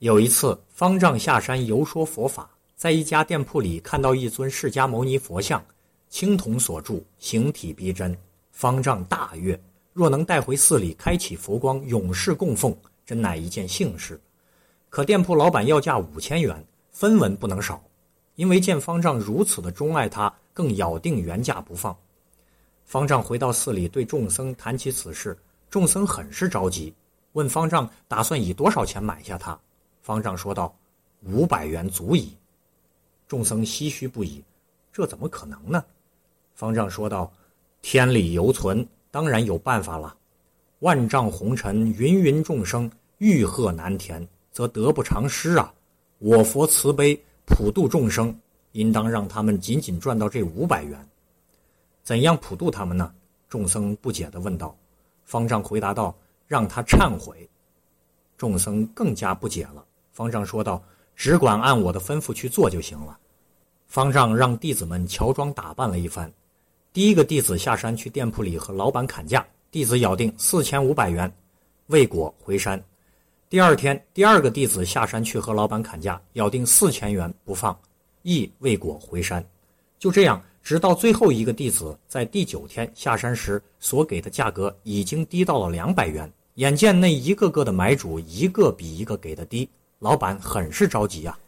有一次，方丈下山游说佛法，在一家店铺里看到一尊释迦牟尼佛像，青铜所铸，形体逼真。方丈大悦，若能带回寺里开启佛光，永世供奉，真乃一件幸事。可店铺老板要价五千元，分文不能少。因为见方丈如此的钟爱他，更咬定原价不放。方丈回到寺里，对众僧谈起此事，众僧很是着急，问方丈打算以多少钱买下它。方丈说道：“五百元足矣。”众僧唏嘘不已，这怎么可能呢？方丈说道：“天理犹存，当然有办法了。万丈红尘，芸芸众生，欲壑难填，则得不偿失啊！我佛慈悲，普度众生，应当让他们仅仅赚到这五百元。怎样普度他们呢？”众僧不解地问道。方丈回答道：“让他忏悔。”众僧更加不解了。方丈说道：“只管按我的吩咐去做就行了。”方丈让弟子们乔装打扮了一番。第一个弟子下山去店铺里和老板砍价，弟子咬定四千五百元，未果回山。第二天，第二个弟子下山去和老板砍价，咬定四千元不放，亦未果回山。就这样，直到最后一个弟子在第九天下山时所给的价格已经低到了两百元。眼见那一个个的买主一个比一个给的低。老板很是着急呀，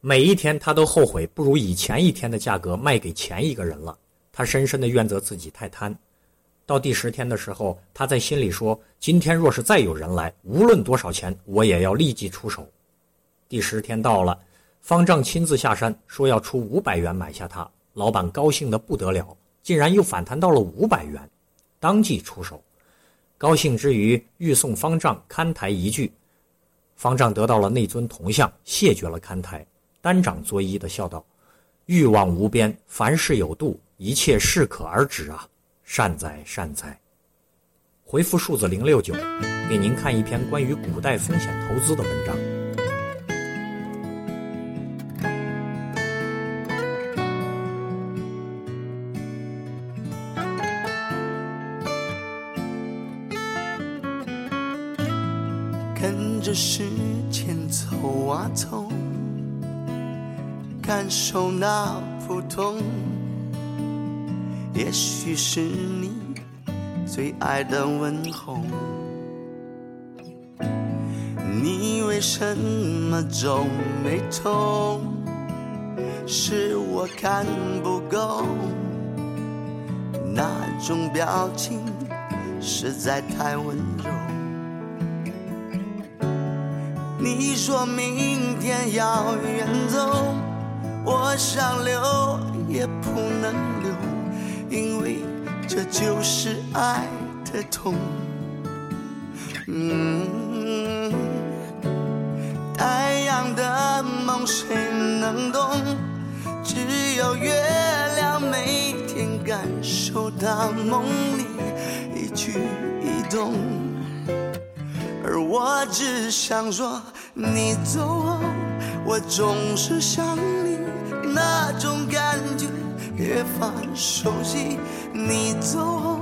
每一天他都后悔不如以前一天的价格卖给前一个人了。他深深的怨责自己太贪。到第十天的时候，他在心里说：“今天若是再有人来，无论多少钱，我也要立即出手。”第十天到了，方丈亲自下山，说要出五百元买下他。老板高兴的不得了，竟然又反弹到了五百元，当即出手。高兴之余，欲送方丈看台一句。方丈得到了那尊铜像，谢绝了看台，单掌作揖的笑道：“欲望无边，凡事有度，一切适可而止啊！善哉善哉。”回复数字零六九，给您看一篇关于古代风险投资的文章。跟着时间走啊走，感受那普通，也许是你最爱的问候。你为什么皱眉头？是我看不够，那种表情实在太温柔。你说明天要远走，我想留也不能留，因为这就是爱的痛。嗯，太阳的梦谁能懂？只有月亮每天感受到梦里一举一动。我只想说，你走后，我总是想你，那种感觉越发熟悉。你走后，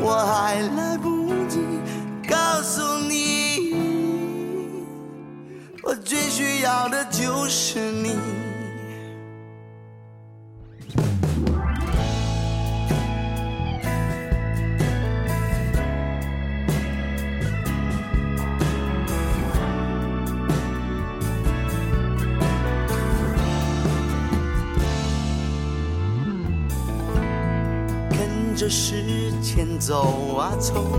我还来不及告诉你，我最需要的就是你。着时间走啊走，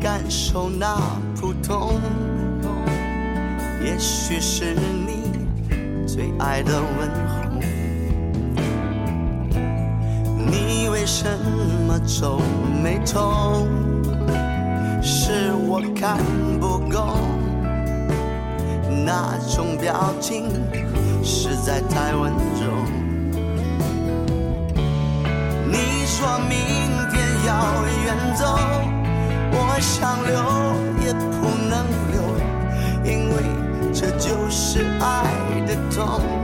感受那普通，也许是你最爱的问候。你为什么皱眉头？是我看不够那种表情实在太温柔。你说明天要远走，我想留也不能留，因为这就是爱的痛。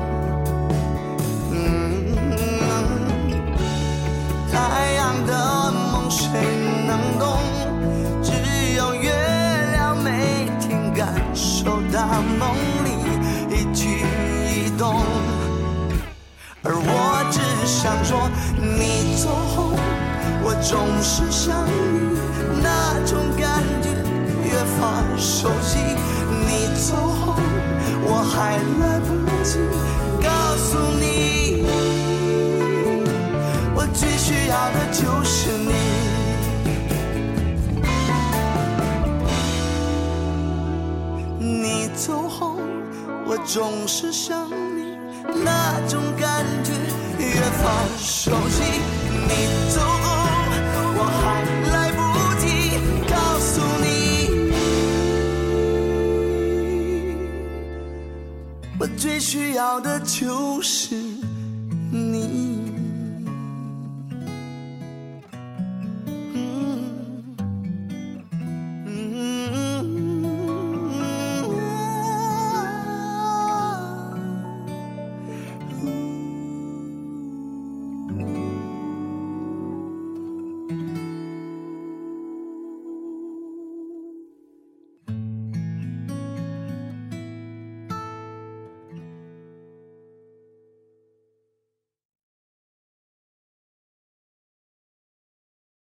总是想你，那种感觉越发熟悉。你走后，我还来不及告诉你，我最需要的就是你。你走后，我总是想你，那种感觉越发熟悉。你走后，我最需要的就是你。